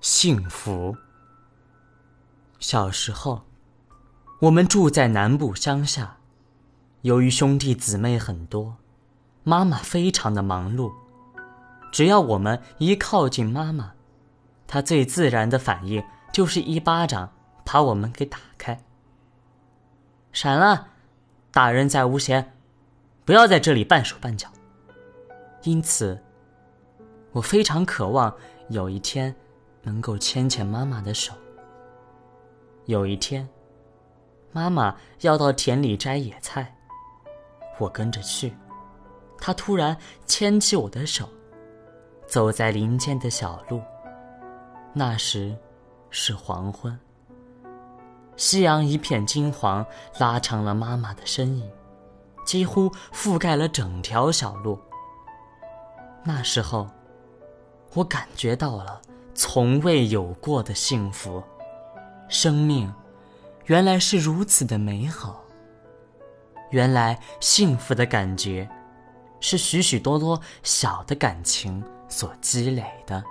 幸福。小时候，我们住在南部乡下，由于兄弟姊妹很多，妈妈非常的忙碌。只要我们一靠近妈妈，她最自然的反应就是一巴掌把我们给打开。闪了，大人在屋闲，不要在这里半手半脚。因此，我非常渴望有一天。能够牵牵妈妈的手。有一天，妈妈要到田里摘野菜，我跟着去。她突然牵起我的手，走在林间的小路。那时是黄昏，夕阳一片金黄，拉长了妈妈的身影，几乎覆盖了整条小路。那时候，我感觉到了。从未有过的幸福，生命原来是如此的美好。原来幸福的感觉，是许许多多小的感情所积累的。